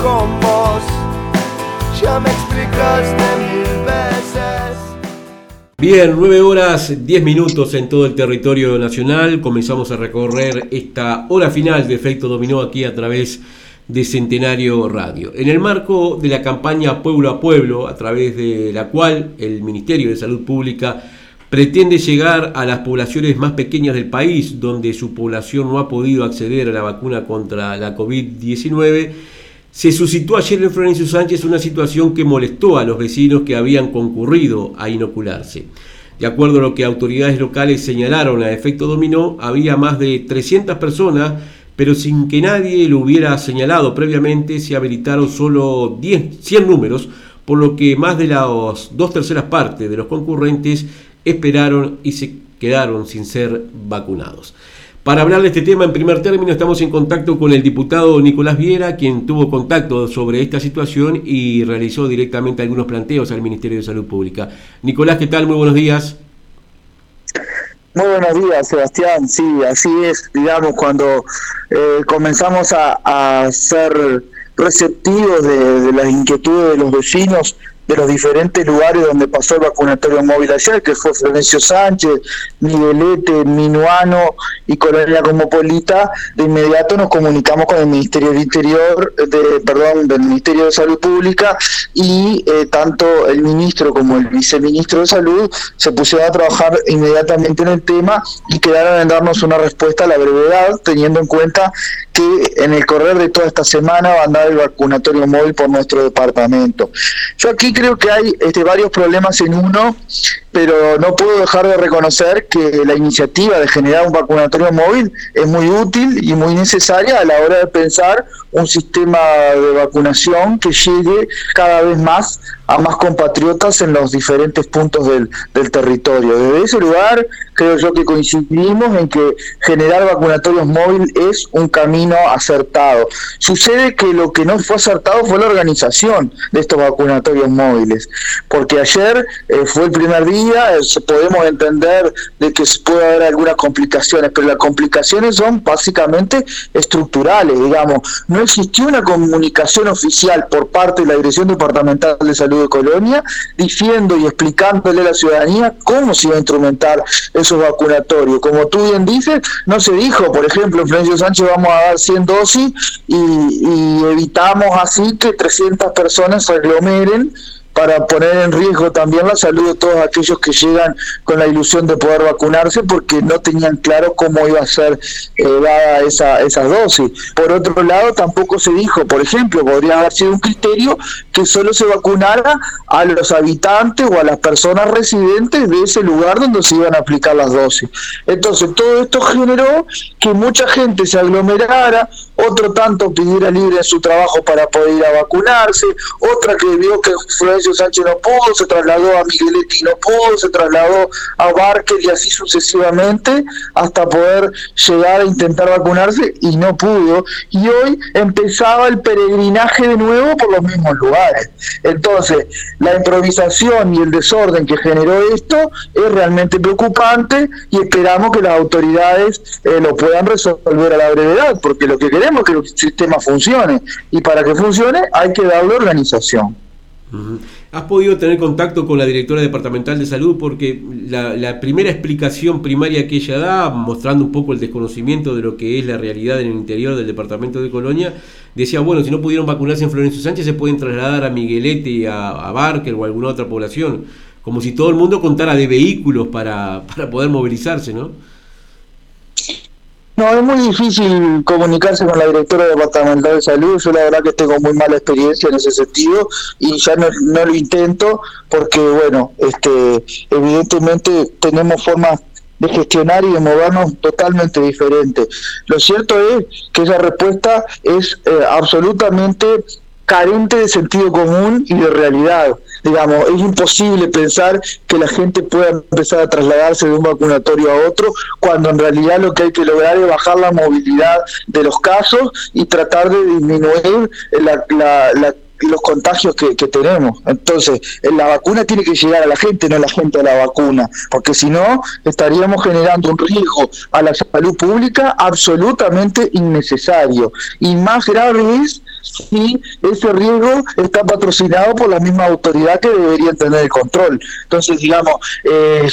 con vos? Ya me explicaste mil veces. Bien, 9 horas 10 minutos en todo el territorio nacional. Comenzamos a recorrer esta hora final de efecto dominó aquí a través de Centenario Radio. En el marco de la campaña Pueblo a Pueblo, a través de la cual el Ministerio de Salud Pública pretende llegar a las poblaciones más pequeñas del país, donde su población no ha podido acceder a la vacuna contra la COVID-19, se suscitó ayer en Florencio Sánchez una situación que molestó a los vecinos que habían concurrido a inocularse. De acuerdo a lo que autoridades locales señalaron a efecto dominó, había más de 300 personas, pero sin que nadie lo hubiera señalado previamente, se habilitaron solo 10, 100 números, por lo que más de las dos terceras partes de los concurrentes esperaron y se quedaron sin ser vacunados. Para hablar de este tema en primer término estamos en contacto con el diputado Nicolás Viera, quien tuvo contacto sobre esta situación y realizó directamente algunos planteos al Ministerio de Salud Pública. Nicolás, ¿qué tal? Muy buenos días. Muy buenos días, Sebastián. Sí, así es, digamos, cuando eh, comenzamos a, ser receptivos de, las inquietudes de los vecinos, de los diferentes lugares donde pasó el vacunatorio móvil ayer, que fue Florencio Sánchez, Miguelete, Minuano y Colonia Comopolita, de inmediato nos comunicamos con el Ministerio del Interior, de, perdón, del Ministerio de Salud Pública y eh, tanto el ministro como el viceministro de Salud se pusieron a trabajar inmediatamente en el tema y quedaron en darnos una respuesta a la brevedad, teniendo en cuenta en el correr de toda esta semana va a andar el vacunatorio móvil por nuestro departamento. Yo aquí creo que hay este, varios problemas en uno, pero no puedo dejar de reconocer que la iniciativa de generar un vacunatorio móvil es muy útil y muy necesaria a la hora de pensar un sistema de vacunación que llegue cada vez más a más compatriotas en los diferentes puntos del, del territorio. Desde ese lugar creo yo que coincidimos en que generar vacunatorios móviles es un camino acertado. Sucede que lo que no fue acertado fue la organización de estos vacunatorios móviles, porque ayer eh, fue el primer día, eh, podemos entender de que puede haber algunas complicaciones, pero las complicaciones son básicamente estructurales, digamos. No existió una comunicación oficial por parte de la Dirección Departamental de Salud de Colonia diciendo y explicándole a la ciudadanía cómo se iba a instrumentar esos vacunatorios. Como tú bien dices, no se dijo, por ejemplo, en Florencio Sánchez vamos a dar 100 dosis y, y evitamos así que 300 personas se aglomeren para poner en riesgo también la salud de todos aquellos que llegan con la ilusión de poder vacunarse porque no tenían claro cómo iba a ser eh, dada esa, esas dosis. Por otro lado, tampoco se dijo, por ejemplo, podría haber sido un criterio que solo se vacunara a los habitantes o a las personas residentes de ese lugar donde se iban a aplicar las dosis. Entonces, todo esto generó que mucha gente se aglomerara, otro tanto pidiera libre su trabajo para poder ir a vacunarse, otra que vio que Sánchez no pudo, se trasladó a Migueletti no pudo, se trasladó a Barker y así sucesivamente hasta poder llegar a intentar vacunarse y no pudo. Y hoy empezaba el peregrinaje de nuevo por los mismos lugares. Entonces, la improvisación y el desorden que generó esto es realmente preocupante y esperamos que las autoridades eh, lo puedan resolver a la brevedad, porque lo que queremos que el sistema funcione y para que funcione hay que darle organización. ¿Has podido tener contacto con la directora departamental de salud? Porque la, primera explicación primaria que ella da, mostrando un poco el desconocimiento de lo que es la realidad en el interior del departamento de Colonia, decía, bueno, si no pudieron vacunarse en Florencio Sánchez, se pueden trasladar a Miguelete, a, a Barker o a alguna otra población. Como si todo el mundo contara de vehículos para, para poder movilizarse, ¿no? No, es muy difícil comunicarse con la directora departamental de salud. Yo la verdad que tengo muy mala experiencia en ese sentido y ya no, lo intento porque, bueno, este, evidentemente tenemos formas de gestionar y de movernos totalmente diferentes. Lo cierto es que esa respuesta es eh, absolutamente carente de sentido común y de realidad. Digamos, es imposible pensar que la gente pueda empezar a trasladarse de un vacunatorio a otro, cuando en realidad lo que hay que lograr es bajar la movilidad de los casos y tratar de disminuir los contagios que, tenemos. Entonces, la vacuna tiene que llegar a la gente, no la gente a la vacuna, porque si no, estaríamos generando un riesgo a la salud pública absolutamente innecesario. Y más grave es si ese riesgo está patrocinado por la misma autoridad que debería tener el control. Entonces, digamos, eh,